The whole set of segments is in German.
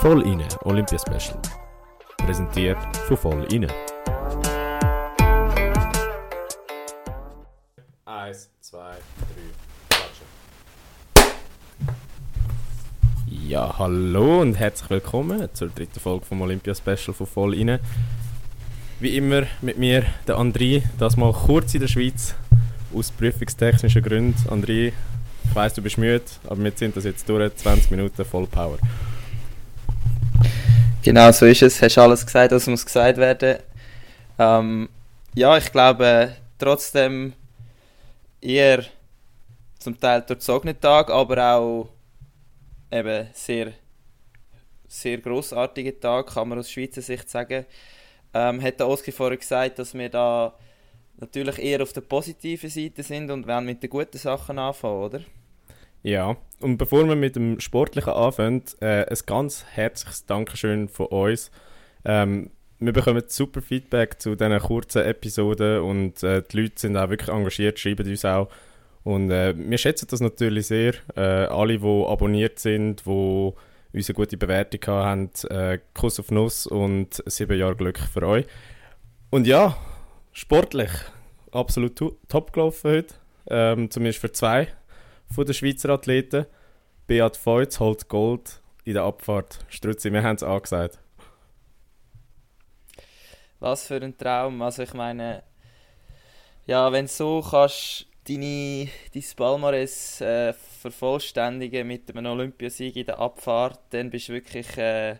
Voll inne Olympia Special. Präsentiert von Voll inne. Eins, zwei, drei, klatschen. Ja, hallo und herzlich willkommen zur dritten Folge vom Olympia Special von Voll inne. Wie immer mit mir, der André, das mal kurz in der Schweiz, aus prüfungstechnischen Gründen. André, ich weiss, du bist müde, aber wir sind das jetzt durch, 20 Minuten voll Power. Genau, so ist es. Hast alles gesagt, was muss gesagt werden. Ähm, ja, ich glaube, trotzdem eher zum Teil durchzogene Tag, aber auch eben sehr, sehr grossartige Tag, kann man aus Schweizer Sicht sagen. Ähm, hat der Oski vorher gesagt, dass wir da natürlich eher auf der positiven Seite sind und werden mit den guten Sachen anfangen, oder? Ja, und bevor wir mit dem Sportlichen anfangen, äh, ein ganz herzliches Dankeschön von uns. Ähm, wir bekommen super Feedback zu diesen kurzen Episoden und äh, die Leute sind auch wirklich engagiert, schreiben uns auch. Und äh, wir schätzen das natürlich sehr. Äh, alle, die abonniert sind, die unsere gute Bewertung haben, äh, Kuss auf Nuss und sieben Jahre Glück für euch. Und ja, sportlich absolut top gelaufen heute. Ähm, zumindest für zwei den Schweizer Athleten. Beat Feutz holt Gold in der Abfahrt. Strutzi, wir haben es angesagt. Was für ein Traum. Also ich meine, ja, wenn du so kannst deine, dein Palmares äh, vervollständigen mit einem Olympiasieg in der Abfahrt, dann bist du wirklich, äh,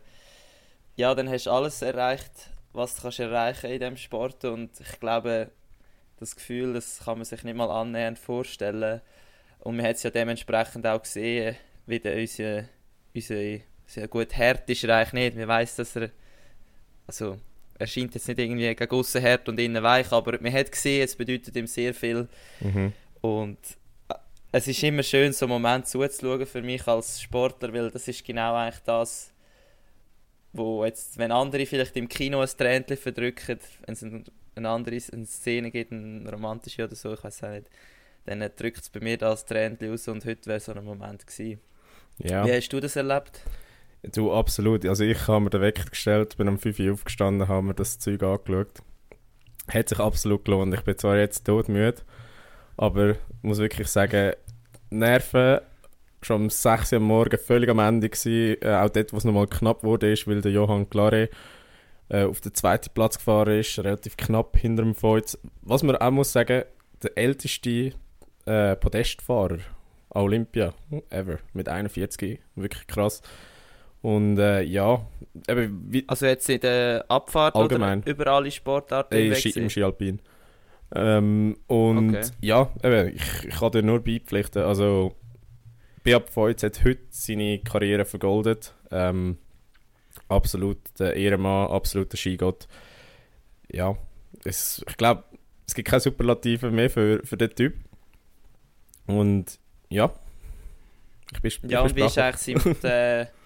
ja, dann hast du alles erreicht, was du kannst erreichen in diesem Sport und ich glaube, das Gefühl, das kann man sich nicht mal annähernd vorstellen. Und man hat es ja dementsprechend auch gesehen, wie der unser, unser, unser gut Herd ist er eigentlich nicht. Man weiß, dass er, also er scheint jetzt nicht irgendwie gegen aussen hart und innen weich, aber man hat gesehen, es bedeutet ihm sehr viel. Mhm. Und äh, es ist immer schön, so einen Moment zuzuschauen für mich als Sportler, weil das ist genau eigentlich das, wo jetzt, wenn andere vielleicht im Kino ein Tränchen verdrücken, wenn es eine andere eine Szene gibt, eine romantische oder so, ich weiß auch nicht, dann drückt es bei mir das Tränchen aus und heute wäre so ein Moment gewesen. Ja. Wie hast du das erlebt? Du, absolut. Also ich habe mir den Wecker gestellt, bin um 5 Uhr aufgestanden, habe mir das Zeug angeschaut. Hat sich absolut gelohnt. Ich bin zwar jetzt todmüde, aber muss wirklich sagen, Nerven schon um 6 Uhr am Morgen völlig am Ende gewesen. Äh, auch dort, wo es nochmal knapp wurde, ist, weil der Johann Clare äh, auf den zweiten Platz gefahren ist, relativ knapp hinter dem Feuz. Was man auch muss sagen, der älteste äh, Podestfahrer an Olympia ever mit 41, wirklich krass. Und äh, ja, eben, Also jetzt in der Abfahrt allgemein. oder über alle Sportarten äh, Ski, Im Skialpin. Ähm, und okay. ja, eben, ich, ich kann dir nur beipflichten, also Beat Feutz hat heute seine Karriere vergoldet. Ähm, absolut der Ehrenmann, absoluter Skigott. Ja, es, ich glaube, es gibt keine Superlative mehr für, für den Typ. Und ja, ich bin Ja, und wie ist eigentlich mit, äh,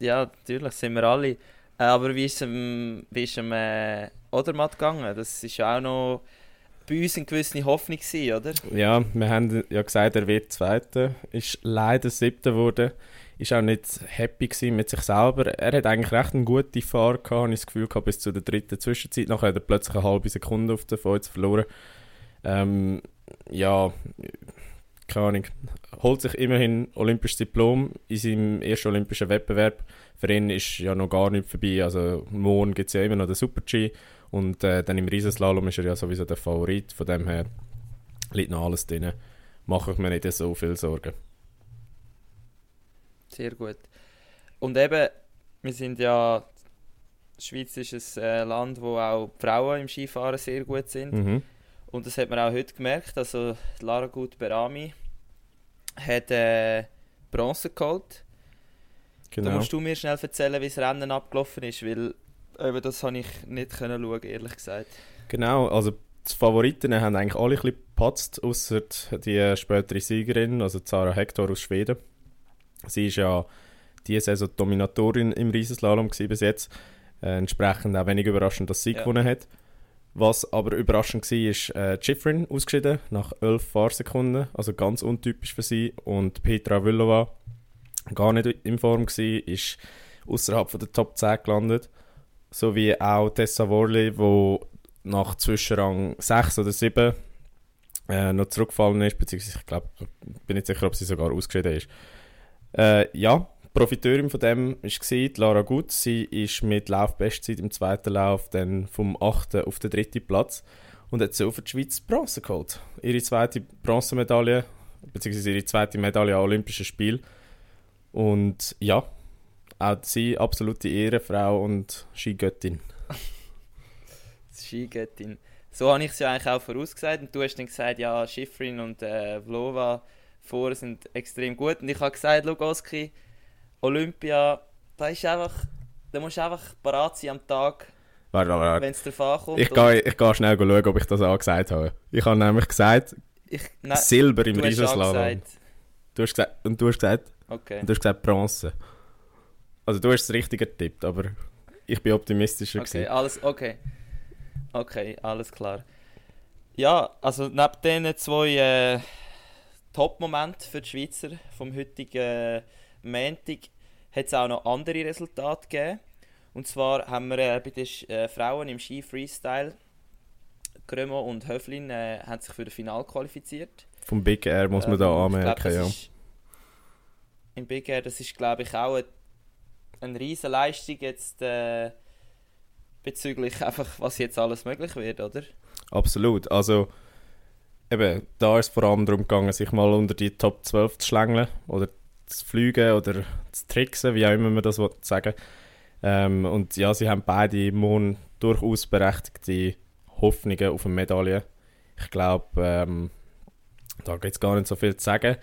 Ja, natürlich sind wir alle. Äh, aber wie ist es wie ist es äh, Odermatt gegangen? Das ist ja auch noch bei uns eine gewisse Hoffnung gewesen, oder? Ja, wir haben ja gesagt, er wird Zweiter. Ist leider Siebter geworden. Ist auch nicht happy mit sich selber. Er hat eigentlich recht eine gute Fahrt gehabt, habe ich das Gefühl gehabt, bis zu der dritten Zwischenzeit. Nachher hat er plötzlich eine halbe Sekunde auf der Feuer verloren. Ähm, ja, keine Ahnung, holt sich immerhin olympisches Diplom in seinem ersten olympischen Wettbewerb. Für ihn ist ja noch gar nicht vorbei. Also morgen gibt es ja immer noch den Super-G und äh, dann im Riesenslalom ist er ja sowieso der Favorit. Von dem her liegt noch alles drin. Mache ich mir nicht so viel Sorgen. Sehr gut. Und eben, wir sind ja, die Schweiz ist ein äh, Land, wo auch Frauen im Skifahren sehr gut sind. Mhm. Und das hat man auch heute gemerkt. Also Lara Gut Berami hat äh, Bronze geholt. Genau. Da musst du mir schnell erzählen, wie das Rennen abgelaufen ist, weil eben das habe ich nicht können schauen, ehrlich gesagt. Genau, also die Favoriten haben eigentlich alle ein bisschen gepatzt, außer die spätere Siegerin, also Zara Hector aus Schweden. Sie ist ja diese Saison Dominatorin im Riesenslalom bis jetzt. Äh, entsprechend auch wenig überraschend, dass sie ja. gewonnen hat. Was aber überraschend war, ist äh, Schifrin ausgeschieden nach 11 Fahrsekunden, also ganz untypisch für sie. Und Petra Villova gar nicht in Form war, ist außerhalb der Top 10 gelandet. So wie auch Tessa Worley, wo nach Zwischenrang 6 oder 7 äh, noch zurückgefallen ist, beziehungsweise ich glaube, bin nicht sicher, ob sie sogar ausgeschieden ist. Äh, ja, Profiteurin von dem war Lara Gut. Sie ist mit Laufbestzeit im zweiten Lauf dann vom 8. auf den dritten Platz und hat so für die Schweiz Bronze geholt. Ihre zweite Bronzemedaille, beziehungsweise ihre zweite Medaille an Olympischen Spielen. Und ja, auch sie absolute Ehrenfrau und Skigöttin. Skigöttin. So habe ich es ja eigentlich auch vorausgesagt. Und du hast dann gesagt, ja, Schifrin und äh, Vlova vor sind extrem gut. Und ich habe gesagt, Lugoski, Olympia, da ist einfach, da musst du einfach parat sein am Tag, wenn es darauf ankommt. Ich gehe, ich gehe schnell schauen, ob ich das angesagt habe. Ich habe nämlich gesagt, ich, nein, Silber im Riesenslalom. Du hast gesagt, und du hast gesagt, Okay. und du hast gesagt Bronze. Also du hast es richtig getippt, aber ich bin optimistischer Okay, gewesen. alles, okay. Okay, alles klar. Ja, also neben diesen zwei äh, Top-Momenten für die Schweizer vom heutigen Montag hat es auch noch andere Resultate gegeben. Und zwar haben wir äh, bei den Sch- äh, Frauen im Ski Freestyle Grömo und Höflin äh, haben sich für das Finale qualifiziert. Vom Big Air muss man Ähm, da glaub, anmerken, ja. ist- Im Big Air, das ist glaube ich auch eine, eine riesen Leistung jetzt äh, bezüglich einfach, was jetzt alles möglich wird, oder? Absolut. Also, eben, da ist es vor allem darum gegangen, sich mal unter die Top 12 zu schlängeln oder zu fliegen oder zu tricksen, wie auch immer man das sagen ähm, Und ja, sie haben beide morgen durchaus berechtigte Hoffnungen auf eine Medaille. Ich glaube, ähm, da gibt es gar nicht so viel zu sagen.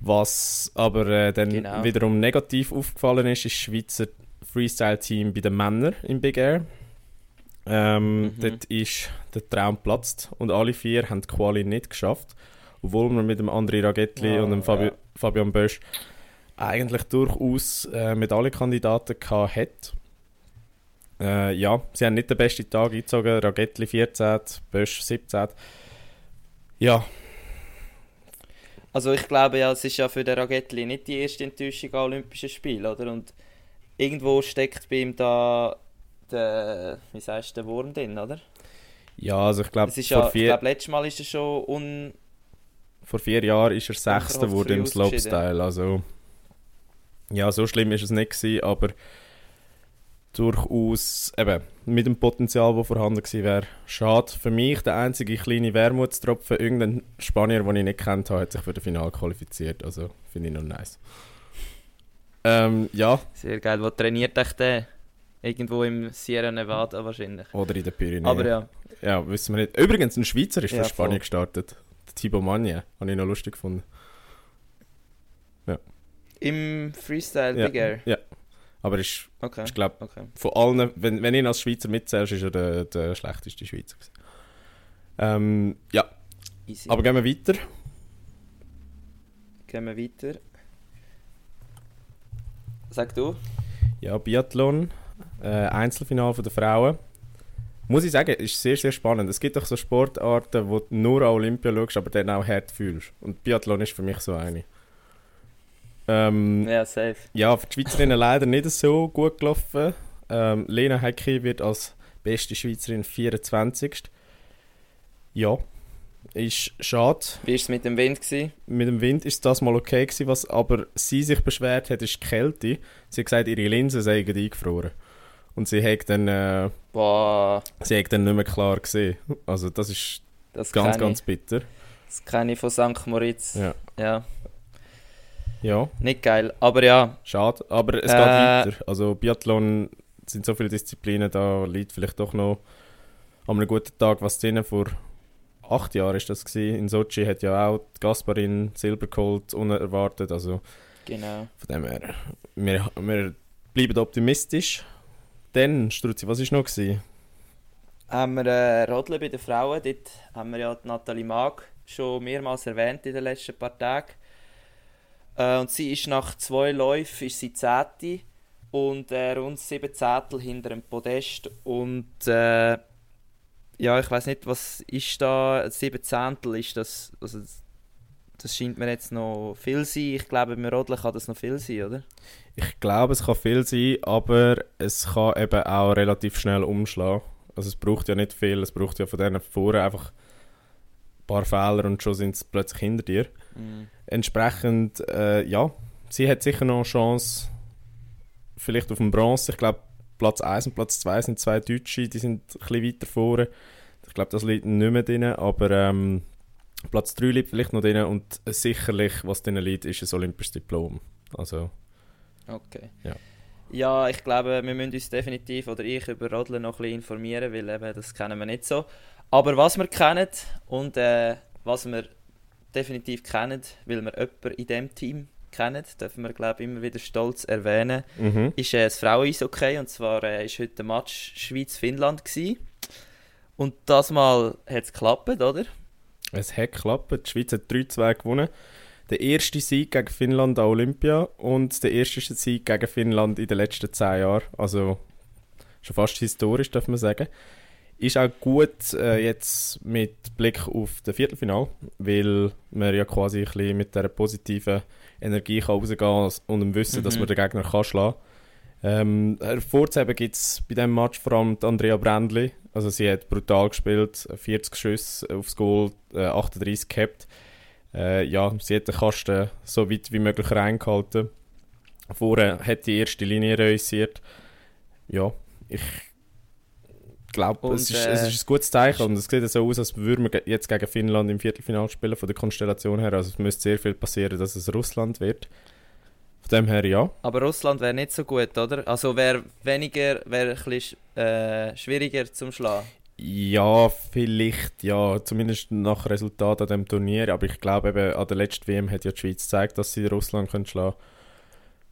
Was aber äh, dann Genau. wiederum negativ aufgefallen ist, ist das Schweizer Freestyle-Team bei den Männern im Big Air. Ähm, Mhm. Dort ist der Traum platzt und alle vier haben die Quali nicht geschafft. Obwohl man mit dem André Ragettli Oh, und dem Fabi ja. Fabian Bösch eigentlich durchaus äh, Medaillenkandidaten gehabt hat. Äh, ja, sie haben nicht den besten Tag eingezogen. Ragettli 14, Bösch 17. Ja, Also ich glaube ja, es ist ja für den Ragettli nicht die erste Enttäuschung an Olympischen Spielen, oder? Und irgendwo steckt bei ihm da der, wie sagst du, der Wurm drin, oder? ja also ich glaube, ja, ich vier, glaube, letztes Mal ist er schon un... vor vier Jahren ist er Sechster geworden im. Slopestyle. Also, ja, so schlimm ist es nicht gewesen, aber durchaus eben, mit dem Potenzial, das vorhanden gewesen wäre. Schade. Für mich der einzige kleine Wermutstropfen. Irgendein Spanier, den ich nicht kennt habe, hat sich für das Finale qualifiziert. Also finde ich noch nice. Ähm, ja, Sehr geil. Wo trainiert euch der? Irgendwo im Sierra Nevada wahrscheinlich. oder in den Pyrenäen. Aber ja, Ja, wissen wir nicht. Übrigens, ein Schweizer ist für Ja, Spanien voll. gestartet. Thibaut Magne. Habe ich noch lustig gefunden. im Freestyle Ja. Big Air. Ja. Aber ist, Okay, ich glaube, okay. von allen, wenn, wenn ihn als Schweizer mitzählst, ist er der, der schlechteste Schweizer. gewesen. Ähm, ja, Easy. aber gehen wir weiter. Gehen wir weiter. Sag du? Ja, Biathlon, äh, Einzelfinale der Frauen. Muss ich sagen, ist sehr, sehr spannend. Es gibt doch so Sportarten, wo du nur an Olympia schaust, aber dann auch hart fühlst. Und Biathlon ist für mich so eine. Ähm, Ja, safe. Ja, für die Schweizerinnen leider nicht so gut gelaufen. Ähm, Lena Hecki wird als beste Schweizerin 24. Ja, ist schade. Wie war es mit dem Wind? Gewesen? Mit dem Wind ist das mal okay gewesen, was aber sie sich beschwert hat, ist die Kälte. Sie hat gesagt, ihre Linsen seien eingefroren. Und sie hat dann, äh, Boah, sie hat dann nicht mehr klar gesehen. Also das ist das ganz, ganz bitter. Das kenne ich von St. Moritz. Ja. ja. Ja, Nicht geil. Aber ja, schade. Aber es Äh. geht weiter. Also Biathlon sind so viele Disziplinen, da liegt vielleicht doch noch an einem guten Tag was drin. Vor acht Jahren ist das gewesen. In Sochi hat ja auch die Gasparin Silber geholt, unerwartet. Also genau. von dem her, wir, wir bleiben optimistisch. Dann, Struzzi, was war noch? Gewesen? Haben wir äh, bei den Frauen. Dort haben wir ja die Nathalie Mag schon mehrmals erwähnt in den letzten paar Tagen. Äh, und sie ist nach zwei Läufen ist sie Zehnte und äh, rund sieben Zehntel hinter dem Podest. Und äh, ja, ich weiß nicht, was ist da, sieben Zehntel ist das, also das scheint mir jetzt noch viel sein. Ich glaube, beim Rodeln kann das noch viel sein, oder? Ich glaube, es kann viel sein, aber es kann eben auch relativ schnell umschlagen. Also es braucht ja nicht viel, es braucht ja von denen vorne einfach ein paar Fehler und schon sind sie plötzlich hinter dir. Mhm. Entsprechend, äh, ja, sie hat sicher noch eine Chance, vielleicht auf dem Bronze. Ich glaube, Platz 1 und Platz 2 sind zwei Deutsche, die sind ein bisschen weiter vorne. Ich glaube, das liegt nicht mehr drin, aber ähm, Platz 3 liegt vielleicht noch drin und sicherlich, was drin liegt, ist ein olympisches Diplom. Also, Okay. Ja. Ja, ich glaube, wir müssen uns definitiv, oder ich, über Rodeln noch ein bisschen informieren, weil eben, das kennen wir nicht so. Aber was wir kennen und äh, was wir definitiv kennen, weil wir jemanden in diesem Team kennen, dürfen wir, glaube ich, immer wieder stolz erwähnen, mhm. ist äh, das Frauen-Eishockey. Und zwar äh, ist heute der Match Schweiz-Finnland gewesen. Und das Mal hat es geklappt, oder? Es hat geklappt. Die Schweiz hat 3-2 gewonnen. Der erste Sieg gegen Finnland an Olympia und der erste Sieg gegen Finnland in den letzten 10 Jahren. Also schon fast historisch, darf man sagen. Ist auch gut äh, jetzt mit Blick auf das Viertelfinal, weil man ja quasi ein bisschen mit dieser positiven Energie kann rausgehen kann und dem Wissen, Mhm. dass man den Gegner kann schlagen kann. Ähm, hervorzuheben gibt es bei diesem Match vor allem Andrea Brändli. Also sie hat brutal gespielt, 40 Schüsse aufs Goal, äh, 38 gehabt. Äh, ja, sie hat den Kasten so weit wie möglich reingehalten. Vorher hat die erste Linie realisiert. Ja, ich glaube, es, ist, äh, es ist ein gutes Zeichen und es sieht so aus, als würden wir jetzt gegen Finnland im Viertelfinale spielen, von der Konstellation her. Also es müsste sehr viel passieren, dass es Russland wird. Von dem her ja. Aber Russland wäre nicht so gut, oder? Also wäre weniger, wäre ein bisschen äh, schwieriger zum Schlagen. Ja, vielleicht, ja, zumindest nach Resultat an dem Turnier. Aber ich glaube eben, an der letzten WM hat ja die Schweiz gezeigt, dass sie Russland können schlagen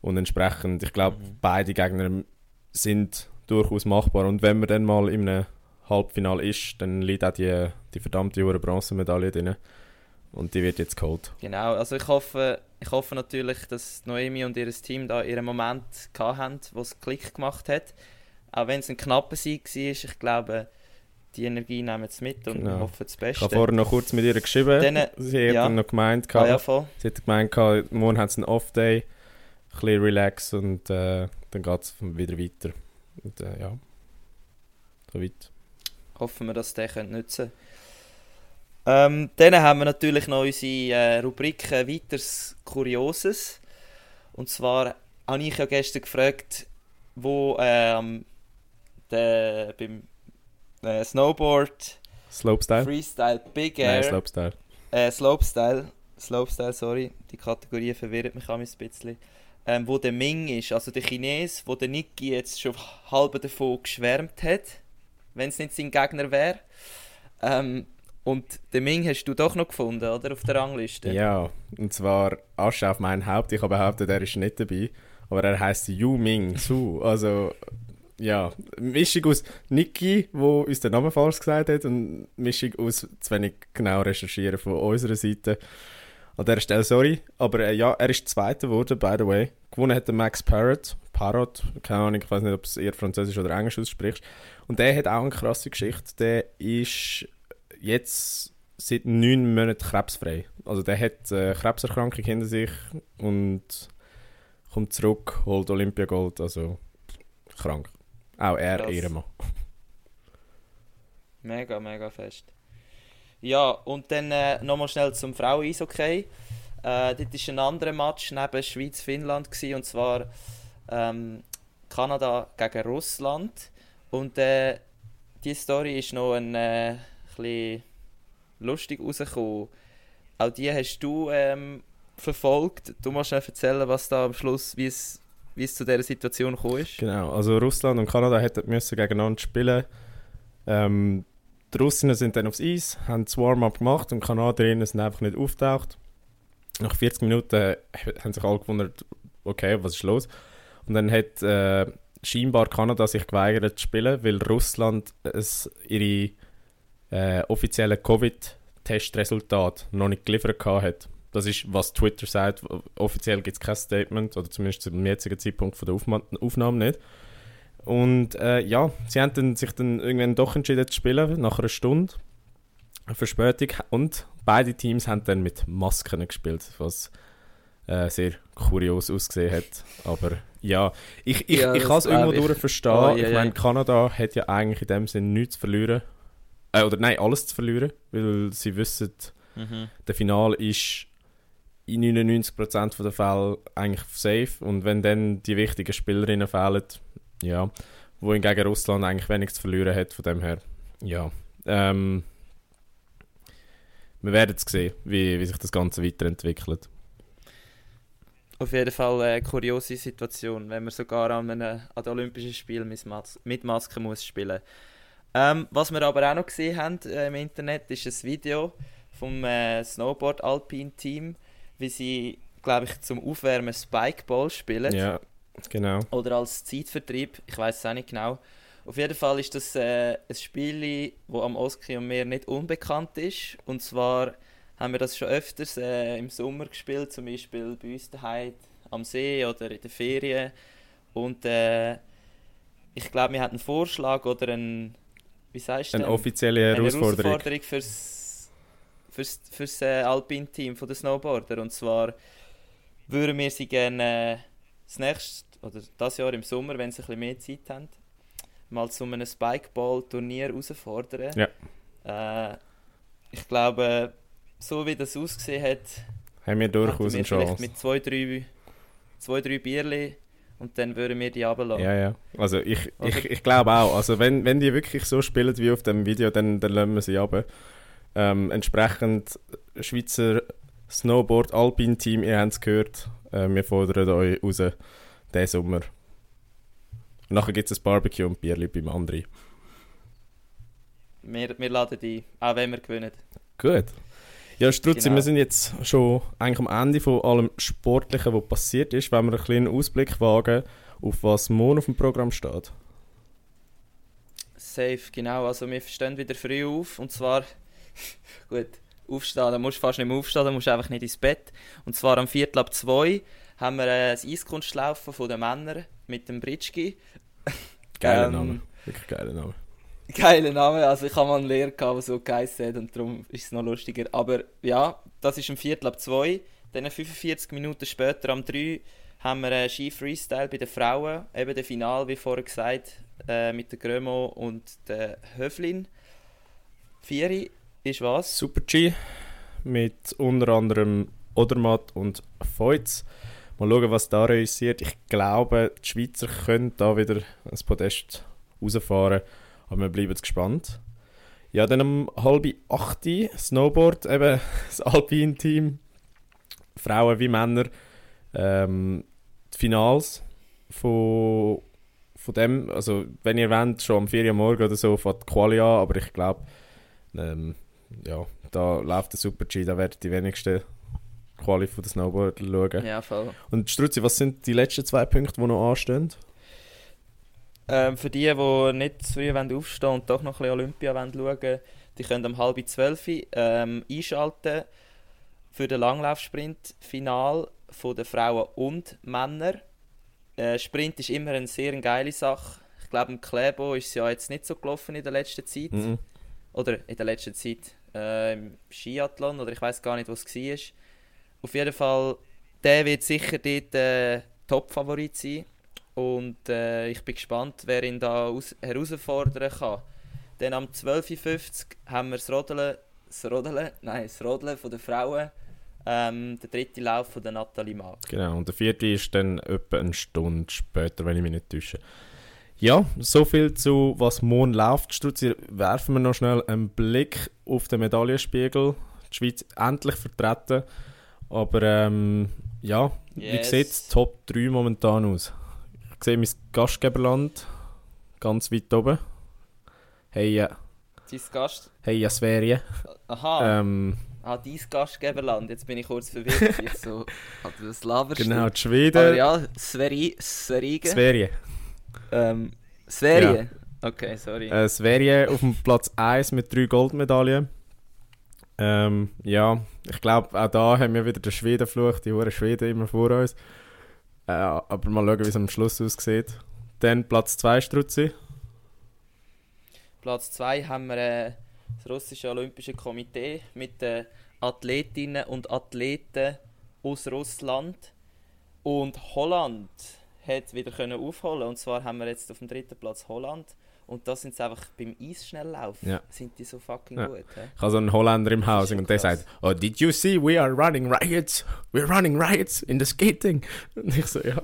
Und entsprechend, ich glaube, Mhm. beide Gegner sind durchaus machbar. Und wenn man dann mal in einem Halbfinale ist, dann liegt auch die, die verdammte Bronzemedaille drin. Und die wird jetzt geholt. Genau, also ich hoffe, ich hoffe natürlich, dass Noemi und ihr Team da ihren Moment gehabt haben, wo es Klick gemacht hat. Auch wenn es ein knapper Sieg war, ich glaube, die Energie nehmen es mit und Genau. hoffen das Ich Beste. habe vorher noch kurz mit ihr geschrieben. Dann, sie hat ja. dann noch gemeint, ah, ja, voll. sie hat gemeint, gehabt, morgen hat sie einen Off-Day, ein bisschen relax und äh, dann geht es wieder weiter. Und äh, ja, so weit. Hoffen wir, dass ihr den nutzen könnt. Ähm, dann haben wir natürlich noch unsere äh, Rubrik äh, «Weiters Kurioses». Und zwar habe ich ja gestern gefragt, wo ähm, der, beim äh, Snowboard Slopestyle? Freestyle Big Nein, Air Slopestyle. äh, Slopestyle, Slopestyle, sorry, die Kategorie verwirrt mich auch ein bisschen. Ähm, wo der Ming ist, also der Chines, wo der Niki jetzt schon halb davon geschwärmt hat, wenn es nicht sein Gegner wäre. Ähm, und den Ming hast du doch noch gefunden, oder? Auf der Rangliste. Ja, und zwar Asche auf mein Haupt. Ich habe behauptet, er ist nicht dabei. Aber er heißt Yu Ming Su. Also, ja, Mischung aus Niki, wo uns den Namen falsch gesagt hat, und Mischung aus zu wenig genau recherchieren von unserer Seite. An dieser Stelle sorry. Aber äh, ja, er ist Zweiter geworden, by the way. Gewonnen hat der Max Parrot. Parrot, keine Ahnung, ich weiß nicht, ob es eher Französisch oder Englisch aussprichst. Und der hat auch eine krasse Geschichte. Der ist jetzt seit neun Monaten krebsfrei. Also der hat äh, Krebserkrankung hinter sich und kommt zurück, holt Olympiagold, also krank. Auch er Krass. Ehrenmann. Mega, mega fest. Ja, und dann äh, nochmal schnell zum Frauen-Eishockey. Äh, dort war ein anderer Match neben Schweiz-Finnland, und zwar ähm, Kanada gegen Russland. Und äh, die Story ist noch ein äh, bisschen lustig rausgekommen. Auch die hast du ähm, verfolgt. Du musst schnell erzählen, was da am Schluss, wie es, wie es zu dieser Situation gekommen ist. Genau, also Russland und Kanada hätten müssen gegeneinander spielen. Ähm, die Russinnen sind dann aufs Eis, haben das Warm-up gemacht und die Kanadierinnen sind einfach nicht auftaucht. Nach 40 Minuten äh, haben sich alle gewundert, okay, was ist los? Und dann hat äh, scheinbar Kanada sich geweigert zu spielen, weil Russland es ihre äh, offiziellen Covid-Testresultate noch nicht geliefert hat. Das ist, was Twitter sagt. Offiziell gibt es kein Statement, oder zumindest zum jetzigen Zeitpunkt von der Aufma Aufnahme nicht. Und äh, ja, sie haben dann, sich dann irgendwann doch entschieden zu spielen, nach einer Stunde. Verspätung und beide Teams haben dann mit Masken gespielt, was äh, sehr kurios ausgesehen hat. Aber ja, ich, ich, Ja, ich kann es irgendwo durch verstehen. Oh, ja, ich meine, Kanada hat ja eigentlich in dem Sinne nichts zu verlieren. Äh, oder nein, alles zu verlieren, weil sie wissen, Mhm. der Final ist in 99% der Fälle eigentlich safe und wenn dann die wichtigen Spielerinnen fehlen, ja, wo hingegen Russland eigentlich wenig zu verlieren hat, von dem her, ja. Ähm, wir werden es sehen, wie, wie sich das Ganze weiterentwickelt. Auf jeden Fall eine kuriose Situation, wenn man sogar an, einem, an den Olympischen Spielen mit, Mas mit Maske muss spielen ähm, Was wir aber auch noch gesehen haben äh, im Internet, ist ein Video vom äh, Snowboard-Alpin-Team, wie sie, glaube ich, zum Aufwärmen Spikeball spielen. Ja, genau. Oder als Zeitvertrieb, ich weiß es auch nicht genau. Auf jeden Fall ist das äh, ein Spiel, das am Oski und mir nicht unbekannt ist. Und zwar haben wir das schon öfters äh, im Sommer gespielt, zum Beispiel bei uns daheim am See oder in den Ferien. Und äh, ich glaube, wir hatten einen Vorschlag oder einen, wie sagst du Eine denn? offizielle eine Herausforderung. Herausforderung fürs, fürs, fürs äh, Alpin-Team der Snowboarder. Und zwar würden wir sie gerne äh, das nächste oder das Jahr im Sommer, wenn sie ein bisschen mehr Zeit haben, mal zu einem Spikeball-Turnier herausfordern. Ja. Äh, ich glaube, so wie das ausgesehen hat, Haben wir durchaus wir eine vielleicht Chance. mit zwei, drei, zwei, drei Bierli und dann würden wir die runterlassen. Ja, ja. Also ich, ich, ich glaube auch. Also wenn, wenn die wirklich so spielen wie auf dem Video, dann, dann lassen wir sie runter. Ähm, entsprechend Schweizer Snowboard Alpin Team, ihr habt es gehört, äh, wir fordern euch raus diesen Sommer. Und nachher gibt es ein Barbecue und Bierli beim André. Wir, wir laden die, auch wenn wir gewinnen. Gut. Ja, Strutzi, Genau. wir sind jetzt schon eigentlich am Ende von allem Sportlichen, was passiert ist. Wenn wir einen kleinen Ausblick wagen, auf was morgen auf dem Programm steht. Safe, genau. Also wir stehen wieder früh auf und zwar, gut, aufstehen, da musst du fast nicht mehr aufstehen, da musst du einfach nicht ins Bett. Und zwar am Viertel ab zwei haben wir äh, das Eiskunstlaufen von den Männern mit dem Britschki. Geiler Ähm, Name. Wirklich geiler Name. Geiler Name, also ich habe mal einen Lehrer gehabt, der so geheißen hat und darum ist es noch lustiger. Aber ja, das ist am Viertel ab zwei. Dann 45 Minuten später, am 3, haben wir äh, Ski Freestyle bei den Frauen. Eben der Final, wie vorher gesagt, äh, mit der Grömo und der Höflin. Vieri ist was? Super G mit unter anderem Odermatt und Feutz. Mal schauen, was da realisiert. Ich glaube, die Schweizer können da wieder ein Podest rausfahren, aber wir bleiben jetzt gespannt. Ja, dann um halb acht Snowboard, eben das Alpine-Team, Frauen wie Männer, ähm, die Finals von, von dem, also wenn ihr wollt, schon am 4 Uhr morgen oder so fängt die Quali an, aber ich glaube, ähm, ja, da läuft der Super-G, da werden die wenigsten Quali von den Snowboarder schauen. Ja, voll. Und Struzzi, was sind die letzten zwei Punkte, die noch anstehen? Ähm, für die, die nicht zu früh wollen aufstehen und doch noch ein bisschen Olympia wollen schauen die können um halb zwölf ähm, einschalten für den Langlaufsprint-Final den Frauen und Männern. Äh, Sprint ist immer eine sehr geile Sache. Ich glaube, im Klebo ist es ja jetzt nicht so gelaufen in der letzten Zeit. Mhm. Oder in der letzten Zeit äh, im Skiathlon oder ich weiß gar nicht, was es war. Auf jeden Fall, der wird sicher dort äh, Top-Favorit sein. Und äh, ich bin gespannt, wer ihn da aus herausfordern kann. Dann am 12.50 Uhr haben wir das Rodeln, das Rodeln, nein, das Rodeln von den Frauen. Ähm, der dritte Lauf von der Nathalie Mag. Genau, und der vierte ist dann etwa eine Stunde später, wenn ich mich nicht täusche. Ja, so viel zu was morgen läuft. Struzzi, werfen wir noch schnell einen Blick auf den Medaillenspiegel. Die Schweiz endlich vertreten. Aber ähm, ja, wie Yes. sieht es Top 3 momentan aus? Ich sehe mein Gastgeberland ganz weit oben. Hey, ja, Dein Gast. hey, ja, Sverige. Aha, Ähm, ah, dein Gastgeberland. Jetzt bin ich kurz verwirrt. Jetzt so, hat das laberst genau, die Aber Schweden. ja, Sveri, Sverige. Sverige. Ähm, Sverige. Okay, sorry. Äh, Sverige auf dem Platz 1 mit drei Goldmedaillen. Ähm, ja, ich glaube, auch da haben wir wieder den Schwedenfluch, die hohen Schweden immer vor uns. Äh, aber mal schauen, wie es am Schluss aussieht. Dann Platz 2 Struzzi. Platz 2 haben wir äh, das russische Olympische Komitee mit den Athletinnen und Athleten aus Russland. Und Holland hat wieder können aufholen und zwar haben wir jetzt auf dem dritten Platz Holland und da sind sie einfach beim Eisschnelllaufen Ja. sind die so fucking Ja. gut. He? Ich habe so einen Holländer im Haus und der sagt, oh, did you see, we are running riots, we're running riots in the skating. Und ich so, ja,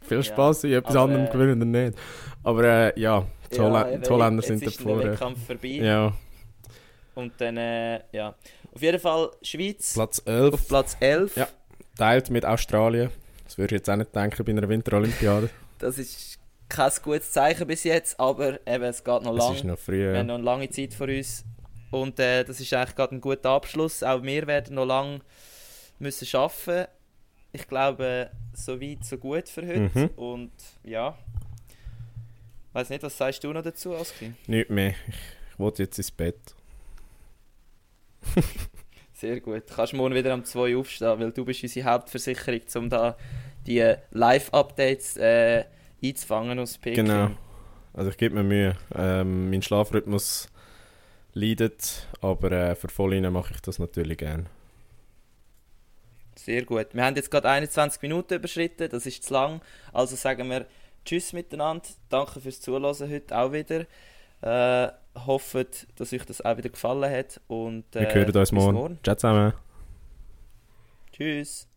viel Spaß, ich etwas anderem äh, gewinnen oder nicht. Aber äh, ja, die, Holla eben, die Holländer sind da ist der. Wettkampf vorbei Ja, und dann, äh, ja. Auf jeden Fall Schweiz Platz 11, auf Platz 11. Ja. teilt mit Australien. Das würde ich jetzt auch nicht denken bei einer Winterolympiade. Das ist kein gutes Zeichen bis jetzt, aber eben, es geht noch Es lang. ist noch früh. Wir Ja. haben noch eine lange Zeit vor uns. Und äh, das ist eigentlich gerade ein guter Abschluss. Auch wir werden noch lange müssen arbeiten. Ich glaube, so weit, so gut für heute. Mhm. Und ja. Weiß nicht, was sagst du noch dazu, Aski? Nicht mehr. Ich, ich wollte jetzt ins Bett. Sehr gut. Du kannst morgen wieder um 2 Uhr aufstehen, weil du bist unsere Hauptversicherung, um da die Live-Updates äh, einzufangen aus Peking. Genau. Also ich gebe mir Mühe. Ähm, mein Schlafrhythmus leidet, aber äh, für Vollinnen mache ich das natürlich gerne. Sehr gut. Wir haben jetzt gerade 21 Minuten überschritten, das ist zu lang. Also sagen wir Tschüss miteinander. Danke fürs Zuhören heute auch wieder. Äh, hofft, dass euch das auch wieder gefallen hat. Und, äh, Wir hören uns bis morgen. Ciao zusammen. Tschüss.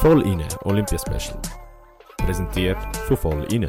Voll inne Olympia Special. Präsentiert von Voll inne.